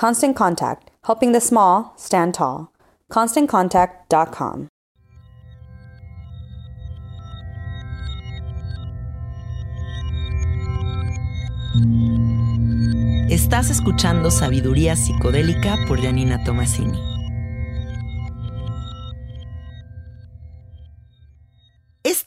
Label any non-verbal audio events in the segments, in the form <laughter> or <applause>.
Constant Contact, helping the small stand tall. ConstantContact.com. Estás escuchando Sabiduría Psicodélica por Janina Tomasini.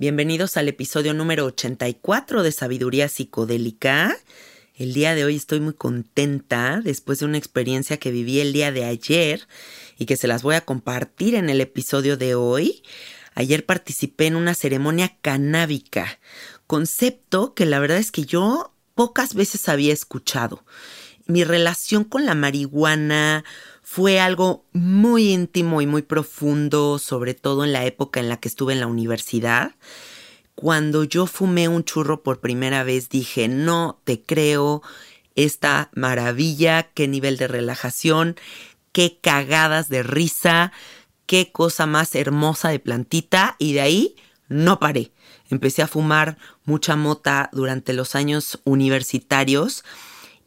Bienvenidos al episodio número 84 de Sabiduría Psicodélica. El día de hoy estoy muy contenta después de una experiencia que viví el día de ayer y que se las voy a compartir en el episodio de hoy. Ayer participé en una ceremonia canábica, concepto que la verdad es que yo pocas veces había escuchado. Mi relación con la marihuana fue algo muy íntimo y muy profundo, sobre todo en la época en la que estuve en la universidad. Cuando yo fumé un churro por primera vez dije, no te creo, esta maravilla, qué nivel de relajación, qué cagadas de risa, qué cosa más hermosa de plantita y de ahí no paré. Empecé a fumar mucha mota durante los años universitarios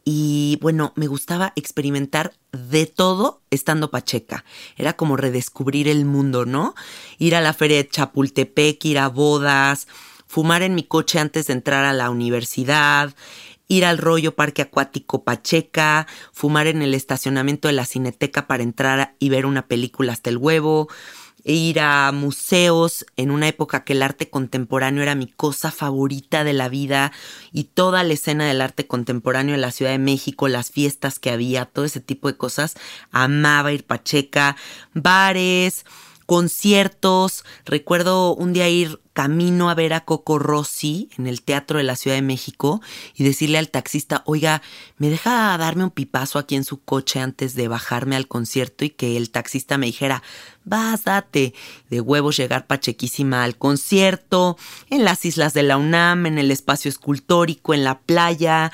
y bueno, me gustaba experimentar de todo estando pacheca. Era como redescubrir el mundo, ¿no? Ir a la feria de Chapultepec, ir a bodas, fumar en mi coche antes de entrar a la universidad, ir al rollo parque acuático Pacheca, fumar en el estacionamiento de la cineteca para entrar y ver una película hasta el huevo, ir a museos en una época que el arte contemporáneo era mi cosa favorita de la vida y toda la escena del arte contemporáneo en la Ciudad de México, las fiestas que había, todo ese tipo de cosas, amaba ir Pacheca, bares, conciertos. Recuerdo un día ir camino a ver a Coco Rossi en el Teatro de la Ciudad de México y decirle al taxista, oiga, ¿me deja darme un pipazo aquí en su coche antes de bajarme al concierto? Y que el taxista me dijera, vas, date. De huevos llegar pachequísima al concierto, en las islas de la UNAM, en el espacio escultórico, en la playa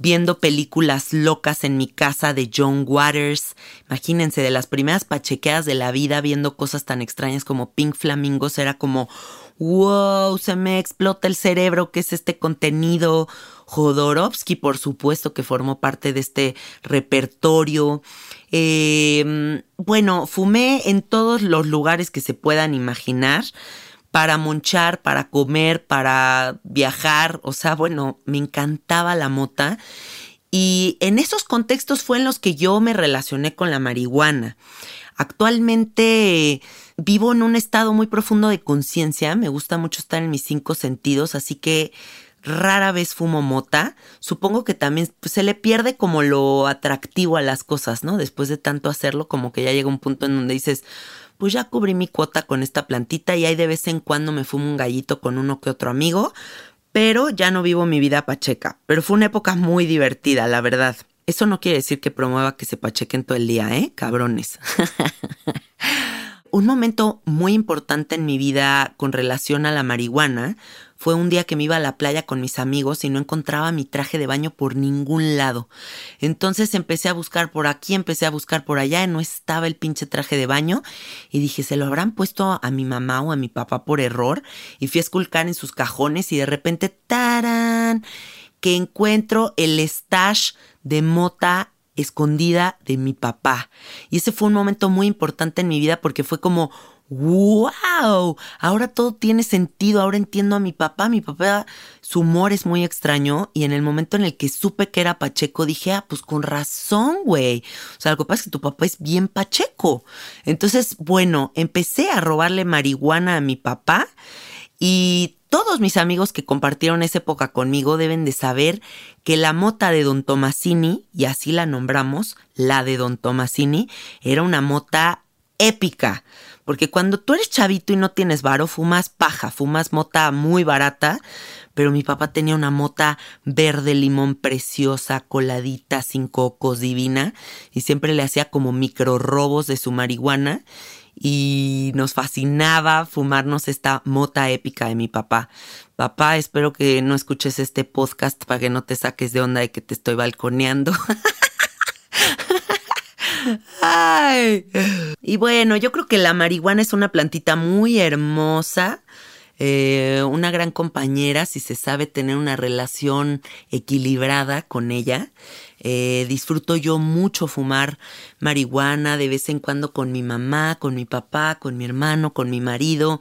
viendo películas locas en mi casa de John Waters. Imagínense, de las primeras pachequeadas de la vida, viendo cosas tan extrañas como Pink Flamingos, era como, wow, se me explota el cerebro, ¿qué es este contenido? Jodorowsky, por supuesto, que formó parte de este repertorio. Em, bueno, fumé en todos los lugares que se puedan imaginar para monchar, para comer, para viajar. O sea, bueno, me encantaba la mota. Y en esos contextos fue en los que yo me relacioné con la marihuana. Actualmente vivo en un estado muy profundo de conciencia, me gusta mucho estar en mis cinco sentidos, así que rara vez fumo mota. Supongo que también pues, se le pierde como lo atractivo a las cosas, ¿no? Después de tanto hacerlo, como que ya llega un punto en donde dices, pues ya cubrí mi cuota con esta plantita y ahí de vez en cuando me fumo un gallito con uno que otro amigo, pero ya no vivo mi vida pacheca. Pero fue una época muy divertida, la verdad. Eso no quiere decir que promueva que se pachequen todo el día, ¿eh? Cabrones. <laughs> un momento muy importante en mi vida con relación a la marihuana fue un día que me iba a la playa con mis amigos y no encontraba mi traje de baño por ningún lado. Entonces empecé a buscar por aquí, empecé a buscar por allá y no estaba el pinche traje de baño. Y dije, ¿se lo habrán puesto a mi mamá o a mi papá por error? Y fui a esculcar en sus cajones y de repente, ¡tarán! que encuentro el stash de mota escondida de mi papá. Y ese fue un momento muy importante en mi vida porque fue como, wow, ahora todo tiene sentido, ahora entiendo a mi papá. Mi papá, su humor es muy extraño y en el momento en el que supe que era Pacheco dije, ah, pues con razón, güey. O sea, lo que pasa es que tu papá es bien Pacheco. Entonces, bueno, empecé a robarle marihuana a mi papá y todos mis amigos que compartieron esa época conmigo deben de saber que la mota de Don Tomasini, y así la nombramos, la de Don Tomasini, era una mota épica. Porque cuando tú eres chavito y no tienes varo, fumas paja, fumas mota muy barata. Pero mi papá tenía una mota verde limón preciosa, coladita, sin cocos, divina. Y siempre le hacía como micro robos de su marihuana y nos fascinaba fumarnos esta mota épica de mi papá. Papá, espero que no escuches este podcast para que no te saques de onda de que te estoy balconeando. <laughs> Ay. Y bueno, yo creo que la marihuana es una plantita muy hermosa. Eh, una gran compañera si se sabe tener una relación equilibrada con ella. Eh, disfruto yo mucho fumar marihuana de vez en cuando con mi mamá, con mi papá, con mi hermano, con mi marido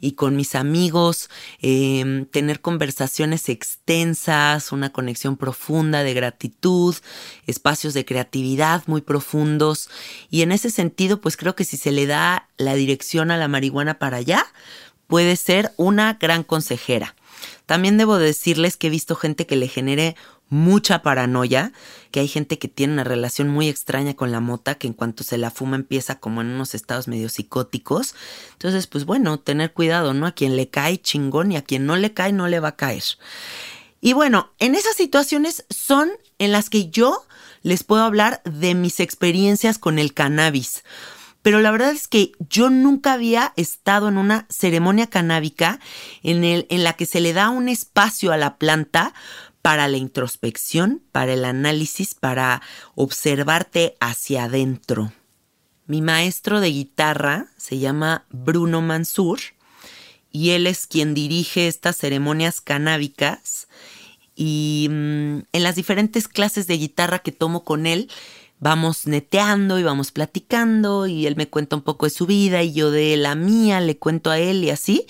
y con mis amigos, em, tener conversaciones extensas, una conexión profunda de gratitud, espacios de creatividad muy profundos y en ese sentido pues creo que si se le da la dirección a la marihuana para allá, puede ser una gran consejera. También debo decirles que he visto gente que le genere mucha paranoia, que hay gente que tiene una relación muy extraña con la mota, que en cuanto se la fuma empieza como en unos estados medio psicóticos. Entonces, pues bueno, tener cuidado, ¿no? A quien le cae chingón y a quien no le cae no le va a caer. Y bueno, en esas situaciones son en las que yo les puedo hablar de mis experiencias con el cannabis. Pero la verdad es que yo nunca había estado en una ceremonia canábica en, el, en la que se le da un espacio a la planta para la introspección, para el análisis, para observarte hacia adentro. Mi maestro de guitarra se llama Bruno Mansur y él es quien dirige estas ceremonias canábicas y mm, en las diferentes clases de guitarra que tomo con él, vamos neteando y vamos platicando y él me cuenta un poco de su vida y yo de la mía le cuento a él y así.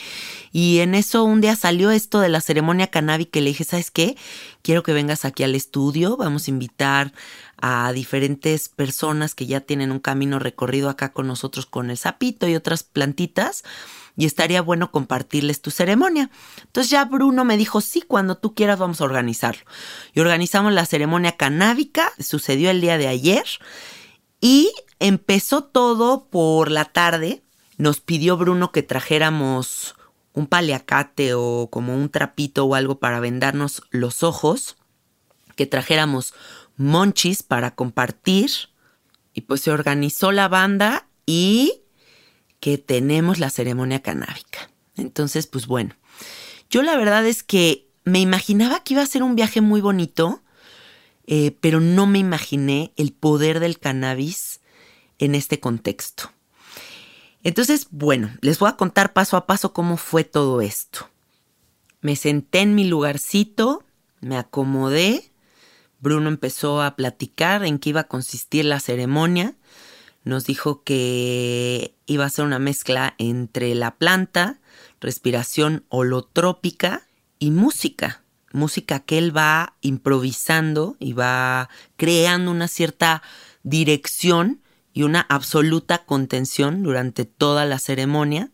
Y en eso un día salió esto de la ceremonia cannabis que le dije, ¿sabes qué? Quiero que vengas aquí al estudio, vamos a invitar a diferentes personas que ya tienen un camino recorrido acá con nosotros con el sapito y otras plantitas y estaría bueno compartirles tu ceremonia. Entonces ya Bruno me dijo, sí, cuando tú quieras vamos a organizarlo. Y organizamos la ceremonia canábica, sucedió el día de ayer y empezó todo por la tarde. Nos pidió Bruno que trajéramos un paliacate o como un trapito o algo para vendarnos los ojos, que trajéramos monchis para compartir y pues se organizó la banda y que tenemos la ceremonia canábica. Entonces, pues bueno, yo la verdad es que me imaginaba que iba a ser un viaje muy bonito, eh, pero no me imaginé el poder del cannabis en este contexto. Entonces, bueno, les voy a contar paso a paso cómo fue todo esto. Me senté en mi lugarcito, me acomodé, Bruno empezó a platicar en qué iba a consistir la ceremonia, nos dijo que iba a ser una mezcla entre la planta, respiración holotrópica y música. Música que él va improvisando y va creando una cierta dirección y una absoluta contención durante toda la ceremonia.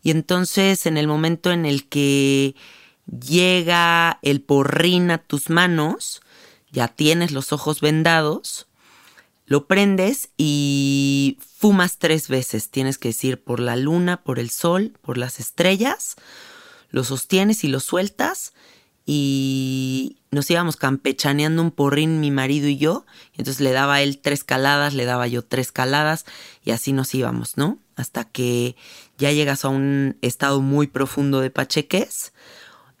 Y entonces en el momento en el que llega el porrín a tus manos, ya tienes los ojos vendados, lo prendes y fumas tres veces. Tienes que decir por la luna, por el sol, por las estrellas. Lo sostienes y lo sueltas. Y nos íbamos campechaneando un porrín mi marido y yo. Y entonces le daba él tres caladas, le daba yo tres caladas. Y así nos íbamos, ¿no? Hasta que ya llegas a un estado muy profundo de pacheques.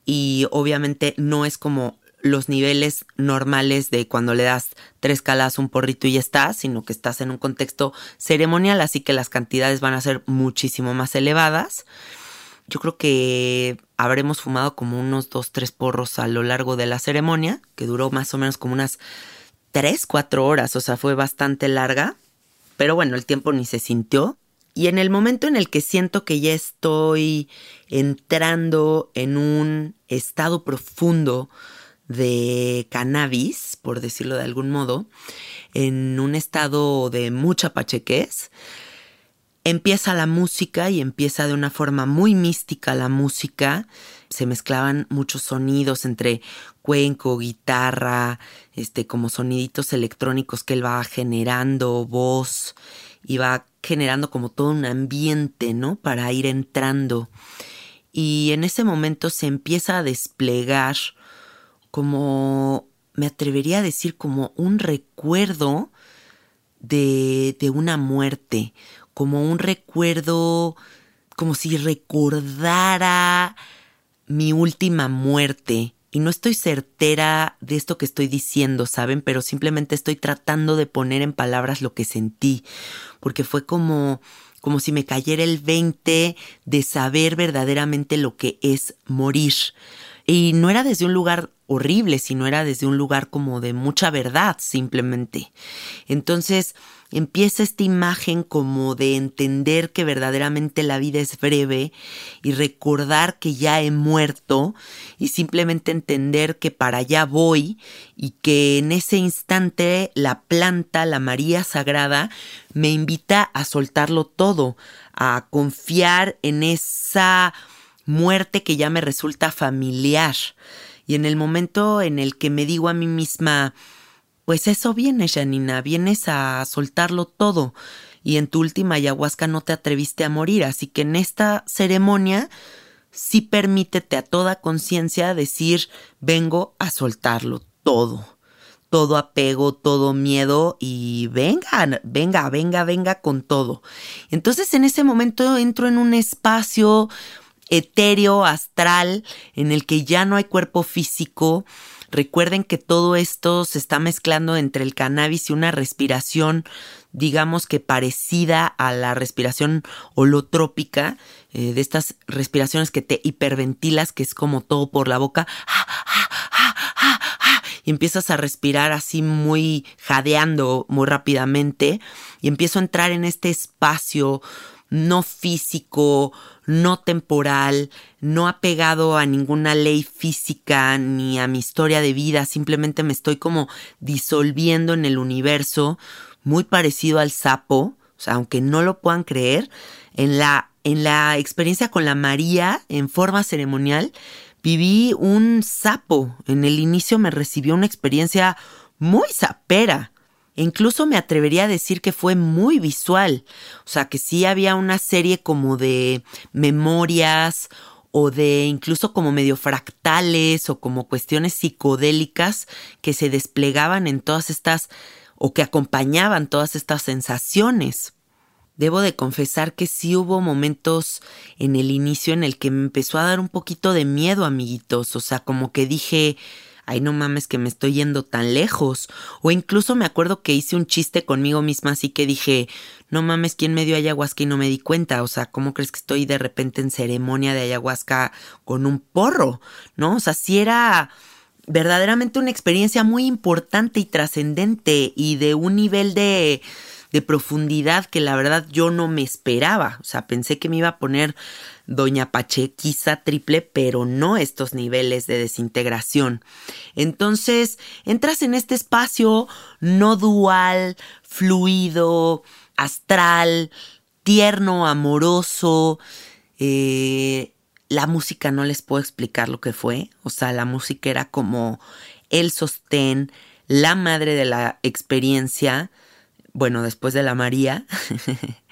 Y obviamente no es como los niveles normales de cuando le das tres calas un porrito y ya está, sino que estás en un contexto ceremonial, así que las cantidades van a ser muchísimo más elevadas. Yo creo que habremos fumado como unos dos, tres porros a lo largo de la ceremonia, que duró más o menos como unas tres, cuatro horas, o sea, fue bastante larga, pero bueno, el tiempo ni se sintió. Y en el momento en el que siento que ya estoy entrando en un estado profundo de cannabis, por decirlo de algún modo, en un estado de mucha pachequez, empieza la música y empieza de una forma muy mística la música. Se mezclaban muchos sonidos entre cuenco, guitarra, este, como soniditos electrónicos que él va generando, voz, y va generando como todo un ambiente, ¿no? Para ir entrando. Y en ese momento se empieza a desplegar como, me atrevería a decir, como un recuerdo de, de una muerte, como un recuerdo, como si recordara mi última muerte. Y no estoy certera de esto que estoy diciendo, ¿saben? Pero simplemente estoy tratando de poner en palabras lo que sentí, porque fue como como si me cayera el 20 de saber verdaderamente lo que es morir. Y no era desde un lugar horrible, sino era desde un lugar como de mucha verdad simplemente. Entonces empieza esta imagen como de entender que verdaderamente la vida es breve y recordar que ya he muerto y simplemente entender que para allá voy y que en ese instante la planta, la María Sagrada, me invita a soltarlo todo, a confiar en esa muerte que ya me resulta familiar. Y en el momento en el que me digo a mí misma, pues eso viene, Janina, vienes a soltarlo todo. Y en tu última ayahuasca no te atreviste a morir, así que en esta ceremonia sí permítete a toda conciencia decir, vengo a soltarlo todo todo apego, todo miedo y venga, venga, venga, venga con todo. Entonces en ese momento entro en un espacio etéreo, astral, en el que ya no hay cuerpo físico. Recuerden que todo esto se está mezclando entre el cannabis y una respiración, digamos que parecida a la respiración holotrópica, eh, de estas respiraciones que te hiperventilas, que es como todo por la boca, y empiezas a respirar así muy jadeando muy rápidamente, y empiezo a entrar en este espacio no físico, no temporal, no apegado a ninguna ley física ni a mi historia de vida, simplemente me estoy como disolviendo en el universo, muy parecido al sapo, aunque no lo puedan creer, en la, en la experiencia con la María en forma ceremonial, viví un sapo. En el inicio me recibió una experiencia muy sapera incluso me atrevería a decir que fue muy visual. O sea, que sí había una serie como de memorias o de incluso como medio fractales o como cuestiones psicodélicas que se desplegaban en todas estas o que acompañaban todas estas sensaciones. Debo de confesar que sí hubo momentos en el inicio en el que me empezó a dar un poquito de miedo, amiguitos, o sea, como que dije, ay no mames que me estoy yendo tan lejos. O incluso me acuerdo que hice un chiste conmigo misma así que dije, no mames, ¿quién me dio ayahuasca y no me di cuenta? O sea, ¿cómo crees que estoy de repente en ceremonia de ayahuasca con un porro? ¿No? O sea, si era verdaderamente una experiencia muy importante y trascendente y de un nivel de, de profundidad que la verdad yo no me esperaba. O sea, pensé que me iba a poner Doña Pachequiza triple, pero no estos niveles de desintegración. Entonces, entras en este espacio no dual, fluido, astral, tierno, amoroso, eh, la música no les puedo explicar lo que fue. O sea, la música era como el sostén, la madre de la experiencia. Bueno, después de la María. <laughs>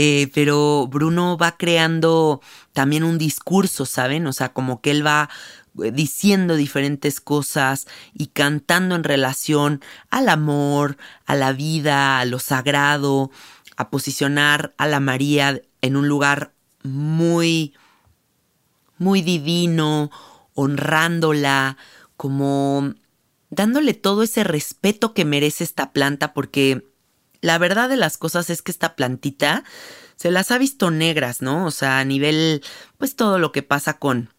Eh, pero Bruno va creando también un discurso, ¿saben? O sea, como que él va eh, diciendo diferentes cosas y cantando en relación al amor, a la vida, a lo sagrado, a posicionar a la María en un lugar muy muy divino, honrándola, como dándole todo ese respeto que merece esta planta, porque la verdad de las cosas es que esta plantita se las ha visto negras, ¿no? O sea, a nivel, pues todo lo que pasa con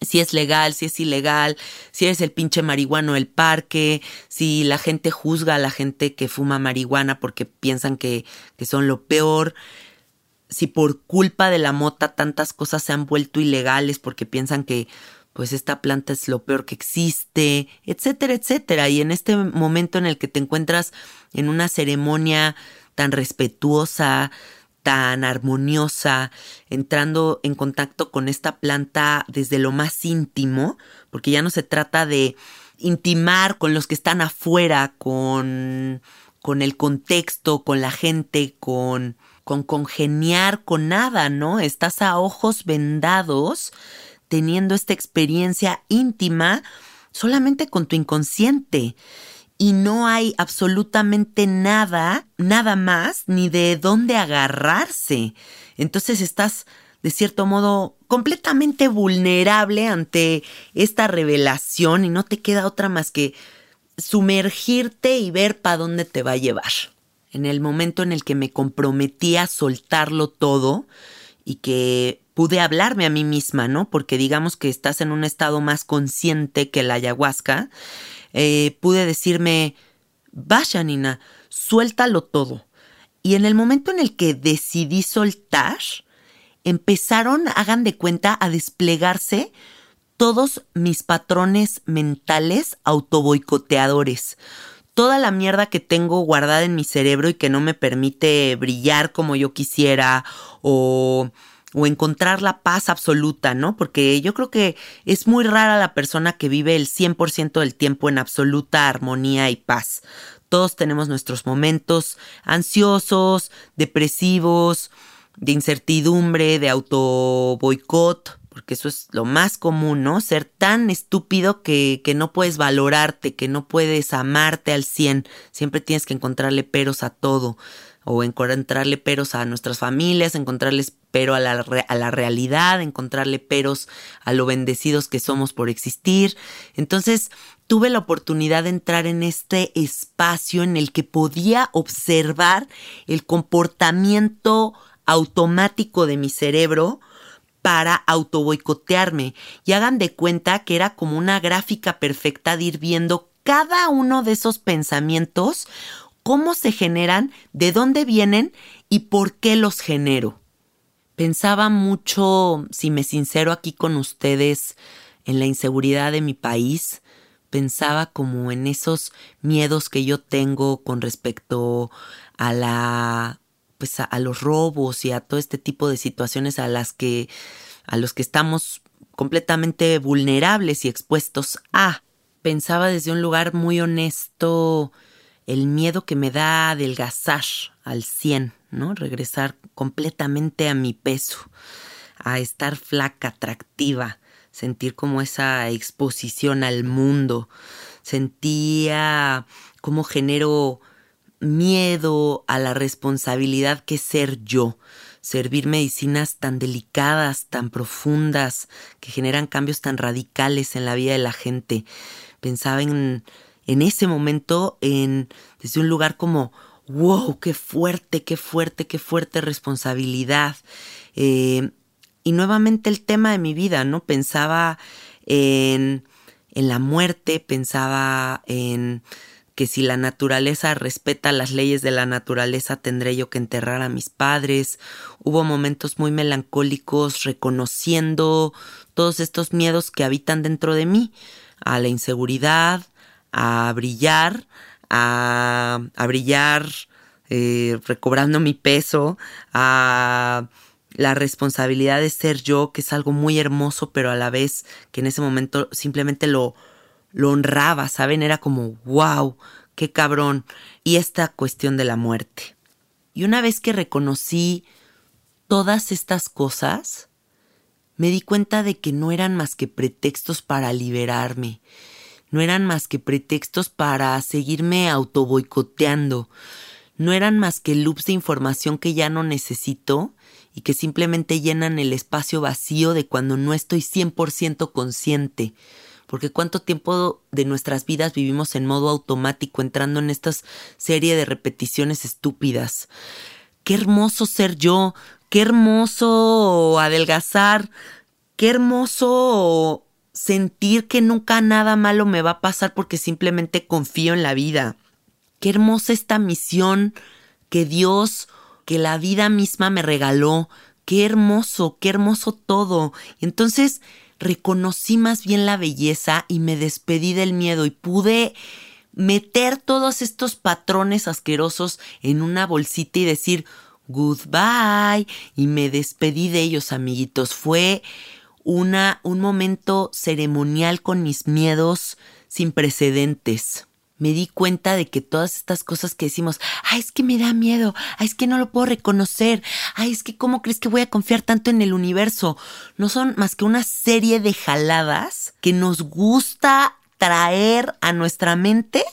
si es legal, si es ilegal, si eres el pinche marihuano del parque, si la gente juzga a la gente que fuma marihuana porque piensan que, que son lo peor si por culpa de la mota tantas cosas se han vuelto ilegales porque piensan que pues esta planta es lo peor que existe, etcétera, etcétera. Y en este momento en el que te encuentras en una ceremonia tan respetuosa, tan armoniosa, entrando en contacto con esta planta desde lo más íntimo, porque ya no se trata de intimar con los que están afuera, con, con el contexto, con la gente, con con congeniar con nada, ¿no? Estás a ojos vendados teniendo esta experiencia íntima solamente con tu inconsciente y no hay absolutamente nada, nada más, ni de dónde agarrarse. Entonces estás, de cierto modo, completamente vulnerable ante esta revelación y no te queda otra más que sumergirte y ver para dónde te va a llevar en el momento en el que me comprometí a soltarlo todo y que pude hablarme a mí misma, ¿no? Porque digamos que estás en un estado más consciente que la ayahuasca, eh, pude decirme, vaya Nina, suéltalo todo. Y en el momento en el que decidí soltar, empezaron, hagan de cuenta, a desplegarse todos mis patrones mentales autoboicoteadores toda la mierda que tengo guardada en mi cerebro y que no me permite brillar como yo quisiera o, o encontrar la paz absoluta, ¿no? Porque yo creo que es muy rara la persona que vive el 100% del tiempo en absoluta armonía y paz. Todos tenemos nuestros momentos ansiosos, depresivos, de incertidumbre, de auto boicot, porque eso es lo más común, ¿no? Ser tan estúpido que, que no puedes valorarte, que no puedes amarte al 100, siempre tienes que encontrarle peros a todo, o encontrarle peros a nuestras familias, encontrarles pero a la, a la realidad, encontrarle peros a lo bendecidos que somos por existir. Entonces, tuve la oportunidad de entrar en este espacio en el que podía observar el comportamiento automático de mi cerebro, para autoboicotearme y hagan de cuenta que era como una gráfica perfecta de ir viendo cada uno de esos pensamientos, cómo se generan, de dónde vienen y por qué los genero. Pensaba mucho, si me sincero aquí con ustedes, en la inseguridad de mi país, pensaba como en esos miedos que yo tengo con respecto a la pues a, los robos y a todo este tipo de situaciones a las que a los que estamos completamente vulnerables y expuestos a. Pensaba desde un lugar muy honesto el miedo que me da adelgazar al 100, ¿no? Regresar completamente a mi peso, a estar flaca, atractiva, sentir como esa exposición al mundo. Sentía cómo genero miedo a la responsabilidad que ser yo, servir medicinas tan delicadas, tan profundas, que generan cambios tan radicales en la vida de la gente. Pensaba en, en ese momento en, desde un lugar como, wow, qué fuerte, qué fuerte, qué fuerte responsabilidad. Eh, y nuevamente el tema de mi vida, ¿no? Pensaba en, en la muerte, pensaba en que si la naturaleza respeta las leyes de la naturaleza tendré yo que enterrar a mis padres. Hubo momentos muy melancólicos reconociendo todos estos miedos que habitan dentro de mí, a la inseguridad, a brillar, a, a brillar eh, recobrando mi peso, a la responsabilidad de ser yo, que es algo muy hermoso, pero a la vez que en ese momento simplemente lo, lo honraba, ¿saben? Era como, wow, qué cabrón. Y esta cuestión de la muerte. Y una vez que reconocí todas estas cosas, me di cuenta de que no eran más que pretextos para liberarme, no eran más que pretextos para seguirme autoboicoteando, no eran más que loops de información que ya no necesito y que simplemente llenan el espacio vacío de cuando no estoy 100% consciente. Porque cuánto tiempo de nuestras vidas vivimos en modo automático entrando en esta serie de repeticiones estúpidas. Qué hermoso ser yo, qué hermoso adelgazar, qué hermoso sentir que nunca nada malo me va a pasar porque simplemente confío en la vida. Qué hermosa esta misión que Dios, que la vida misma me regaló. Qué hermoso, qué hermoso todo. Entonces reconocí más bien la belleza y me despedí del miedo y pude meter todos estos patrones asquerosos en una bolsita y decir goodbye y me despedí de ellos amiguitos fue una un momento ceremonial con mis miedos sin precedentes. Me di cuenta de que todas estas cosas que decimos, ay, es que me da miedo, ay, es que no lo puedo reconocer, ay, es que cómo crees que voy a confiar tanto en el universo, no son más que una serie de jaladas que nos gusta traer a nuestra mente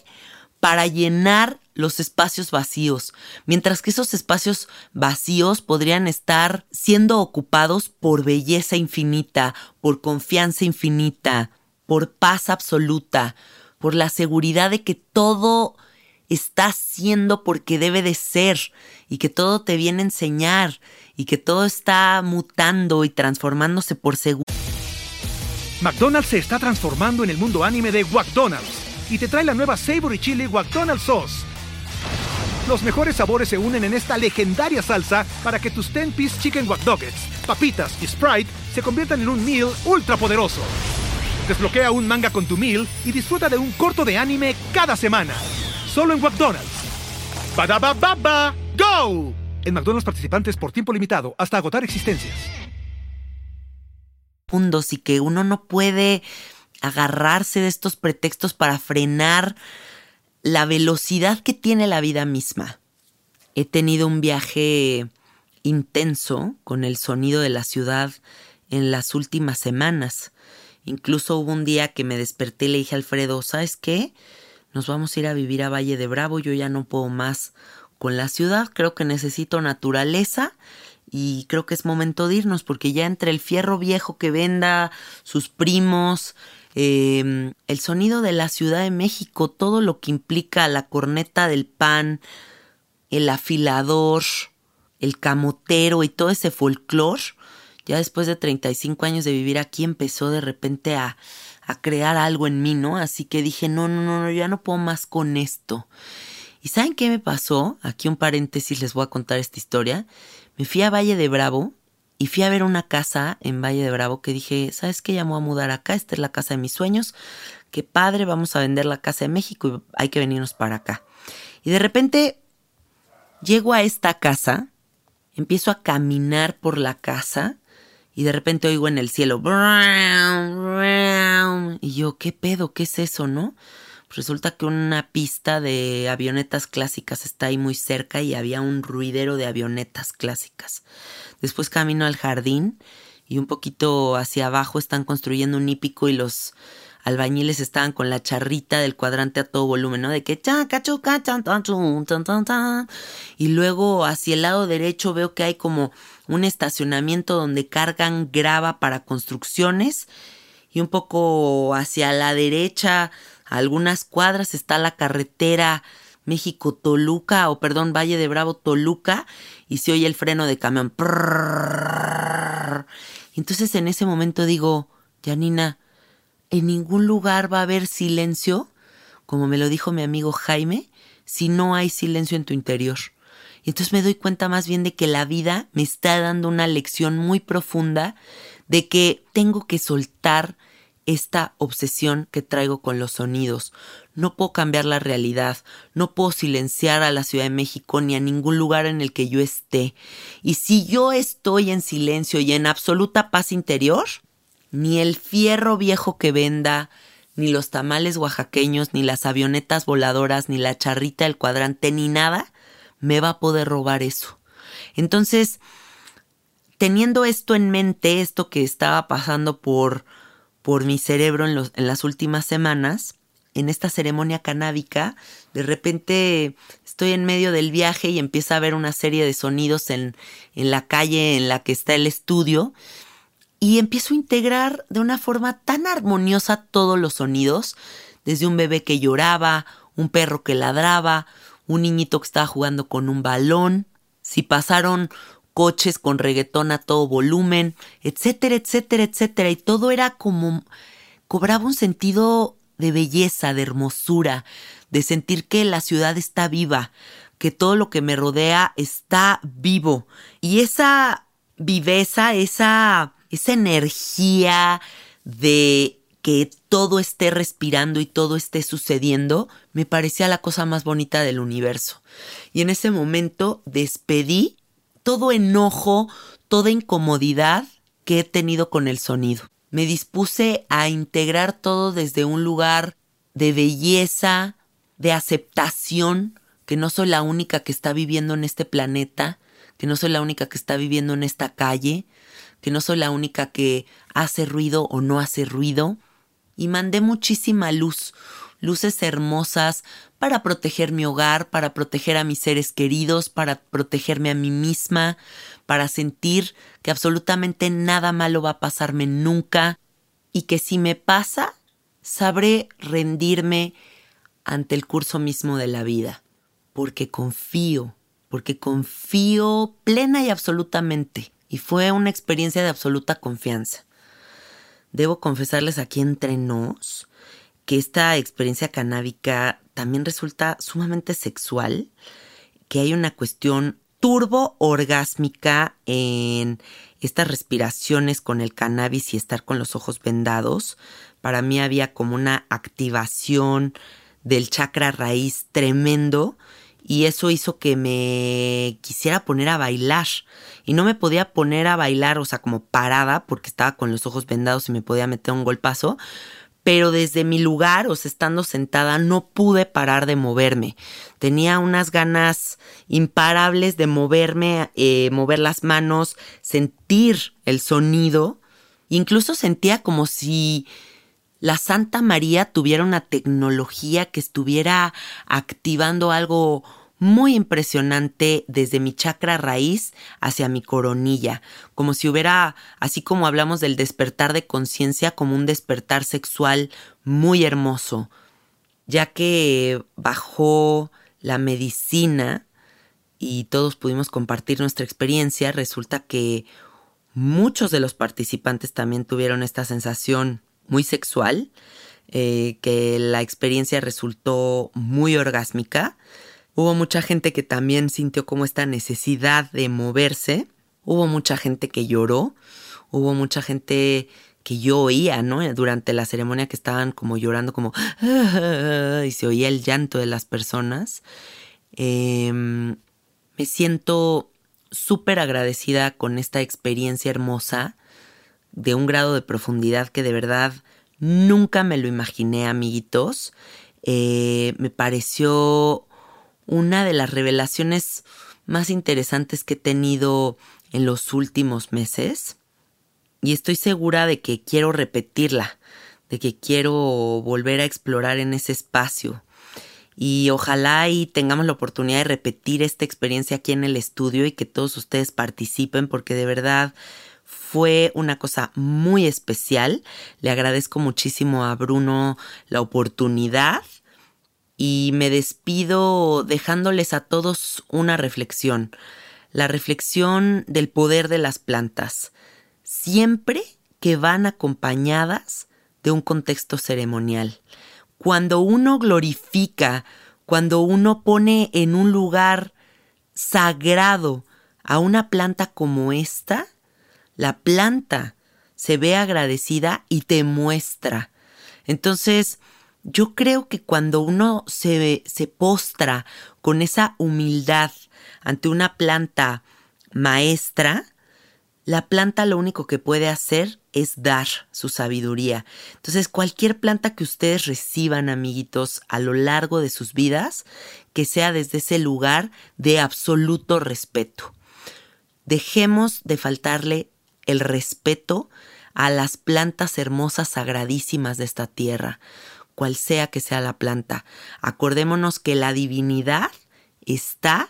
para llenar los espacios vacíos, mientras que esos espacios vacíos podrían estar siendo ocupados por belleza infinita, por confianza infinita, por paz absoluta, por la seguridad de que todo está siendo porque debe de ser y que todo te viene a enseñar y que todo está mutando y transformándose por seguro. McDonald's se está transformando en el mundo anime de McDonald's y te trae la nueva Savory Chili McDonald's Sauce. Los mejores sabores se unen en esta legendaria salsa para que tus 10-piece chicken wack papitas y Sprite se conviertan en un meal ultra poderoso. Desbloquea un manga con tu meal y disfruta de un corto de anime cada semana. Solo en McDonald's. baba ¡Go! En McDonald's participantes por tiempo limitado hasta agotar existencias. Puntos y que uno no puede agarrarse de estos pretextos para frenar la velocidad que tiene la vida misma. He tenido un viaje intenso con el sonido de la ciudad en las últimas semanas. Incluso hubo un día que me desperté y le dije a Alfredo, ¿sabes qué? Nos vamos a ir a vivir a Valle de Bravo, yo ya no puedo más con la ciudad, creo que necesito naturaleza y creo que es momento de irnos porque ya entre el fierro viejo que venda, sus primos, em, el sonido de la Ciudad de México, todo lo que implica la corneta del pan, el afilador, el camotero y todo ese folclore, ya después de 35 años de vivir aquí empezó de repente a, a crear algo en mí, ¿no? Así que dije, no, no, no, ya no puedo más con esto. ¿Y saben qué me pasó? Aquí un paréntesis les voy a contar esta historia. Me fui a Valle de Bravo y fui a ver una casa en Valle de Bravo que dije, ¿sabes qué? Ya me voy a mudar acá, esta es la casa de mis sueños. Qué padre, vamos a vender la casa de México y hay que venirnos para acá. Y de repente llego a esta casa, empiezo a caminar por la casa y de repente oigo en el cielo y yo, ¿qué pedo? ¿Qué es eso, no? Resulta que una pista de avionetas clásicas está ahí muy cerca y había un ruidero de avionetas clásicas. Después camino al jardín y un poquito hacia abajo están construyendo un hípico y los albañiles estaban con la charrita del cuadrante a todo volumen, ¿no? De que y luego hacia el lado derecho veo que hay como un estacionamiento donde cargan grava para construcciones y un poco hacia la derecha A algunas cuadras está la carretera México-Toluca, o perdón, Valle de Bravo-Toluca, y se oye el freno de camión. Entonces en ese momento digo, Janina, en ningún lugar va a haber silencio, como me lo dijo mi amigo Jaime, si no hay silencio en tu interior. Y entonces me doy cuenta más bien de que la vida me está dando una lección muy profunda de que tengo que soltar esta obsesión que traigo con los sonidos. No puedo cambiar la realidad, no puedo silenciar a la Ciudad de México ni a ningún lugar en el que yo esté. Y si yo estoy en silencio y en absoluta paz interior, ni el fierro viejo que venda, ni los tamales oaxaqueños, ni las avionetas voladoras, ni la charrita del cuadrante, ni nada, me va a poder robar eso. Entonces, teniendo esto en mente, esto que estaba pasando por, por mi cerebro en, los, en las últimas semanas, en esta ceremonia canábica, de repente estoy en medio del viaje y empieza a haber una serie de sonidos en, en la calle en la que está el estudio y empiezo a integrar de una forma tan armoniosa todos los sonidos, desde un bebé que lloraba, un perro que ladraba, un niñito que estaba jugando con un balón, si pasaron coches con reggaetón a todo volumen, etcétera, etcétera, etcétera. Y todo era como cobraba un sentido de belleza, de hermosura, de sentir que la ciudad está viva, que todo lo que me rodea está vivo. Y esa viveza, esa, esa energía de que todo esté respirando y todo esté sucediendo, me parecía la cosa más bonita del universo. Y en ese momento despedí todo enojo, toda incomodidad que he tenido con el sonido. Me dispuse a integrar todo desde un lugar de belleza, de aceptación, que no soy la única que está viviendo en este planeta, que no soy la única que está viviendo en esta calle, que no soy la única que hace ruido o no hace ruido, y mandé muchísima luz, luces hermosas para proteger mi hogar, para proteger a mis seres queridos, para protegerme a mí misma, para sentir que absolutamente nada malo va a pasarme nunca y que si me pasa, sabré rendirme ante el curso mismo de la vida, porque confío, porque confío plena y absolutamente, y fue una experiencia de absoluta confianza. Debo confesarles aquí entre nos que esta experiencia canábica también resulta sumamente sexual, que hay una cuestión turbo orgásmica en estas respiraciones con el cannabis y estar con los ojos vendados. Para mí había como una activación del chakra raíz tremendo y eso hizo que me quisiera poner a bailar y no me podía poner a bailar, o sea, como parada porque estaba con los ojos vendados y me podía meter un golpazo, pero desde mi lugar, o sea, estando sentada, no pude parar de moverme. Tenía unas ganas imparables de moverme, eh, mover las manos, sentir el sonido. Incluso sentía como si la Santa María tuviera una tecnología que estuviera activando algo muy impresionante desde mi chakra raíz hacia mi coronilla, como si hubiera, así como hablamos del despertar de conciencia, como un despertar sexual muy hermoso, ya que bajó la medicina y todos pudimos compartir nuestra experiencia, resulta que muchos de los participantes también tuvieron esta sensación muy sexual, eh, que la experiencia resultó muy orgásmica. Hubo mucha gente que también sintió como esta necesidad de moverse. Hubo mucha gente que lloró. Hubo mucha gente que yo oía, ¿no? Durante la ceremonia que estaban como llorando, como... y se oía el llanto de las personas. Em, me siento súper agradecida con esta experiencia hermosa de un grado de profundidad que de verdad nunca me lo imaginé, amiguitos. Eh, me pareció una de las revelaciones más interesantes que he tenido en los últimos meses y estoy segura de que quiero repetirla, de que quiero volver a explorar en ese espacio. Y ojalá y tengamos la oportunidad de repetir esta experiencia aquí en el estudio y que todos ustedes participen porque de verdad Fue una cosa muy especial. Le agradezco muchísimo a Bruno la oportunidad y me despido dejándoles a todos una reflexión. La reflexión del poder de las plantas. Siempre que van acompañadas de un contexto ceremonial. Cuando uno glorifica, cuando uno pone en un lugar sagrado a una planta como esta, la planta se ve agradecida y te muestra. Entonces, yo creo que cuando uno se, se postra con esa humildad ante una planta maestra, la planta lo único que puede hacer es dar su sabiduría. Entonces, cualquier planta que ustedes reciban, amiguitos, a lo largo de sus vidas, que sea desde ese lugar de absoluto respeto. Dejemos de faltarle el respeto a las plantas hermosas, sagradísimas de esta tierra cual sea que sea la planta. Acordémonos que la divinidad está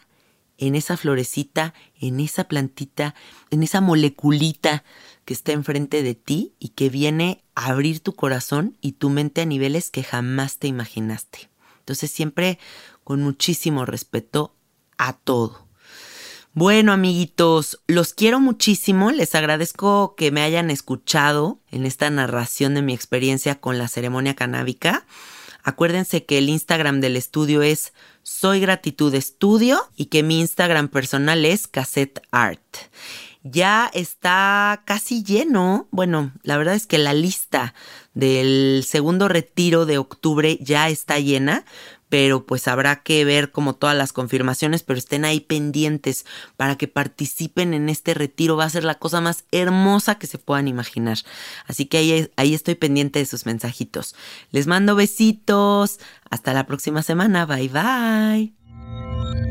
en esa florecita, en esa plantita, en esa moleculita que está enfrente de ti y que viene a abrir tu corazón y tu mente a niveles que jamás te imaginaste. Entonces siempre con muchísimo respeto a todo. Bueno, amiguitos, los quiero muchísimo. Les agradezco que me hayan escuchado en esta narración de mi experiencia con la ceremonia canábica. Acuérdense que el Instagram del estudio es Soy Gratitud Estudio y que mi Instagram personal es Cassette Art. Ya está casi lleno. Bueno, la verdad es que la lista del segundo retiro de octubre ya está llena, pero pues habrá que ver como todas las confirmaciones, pero estén ahí pendientes para que participen en este retiro. Va a ser la cosa más hermosa que se puedan imaginar. Así que ahí, ahí estoy pendiente de sus mensajitos. Les mando besitos. Hasta la próxima semana. Bye bye.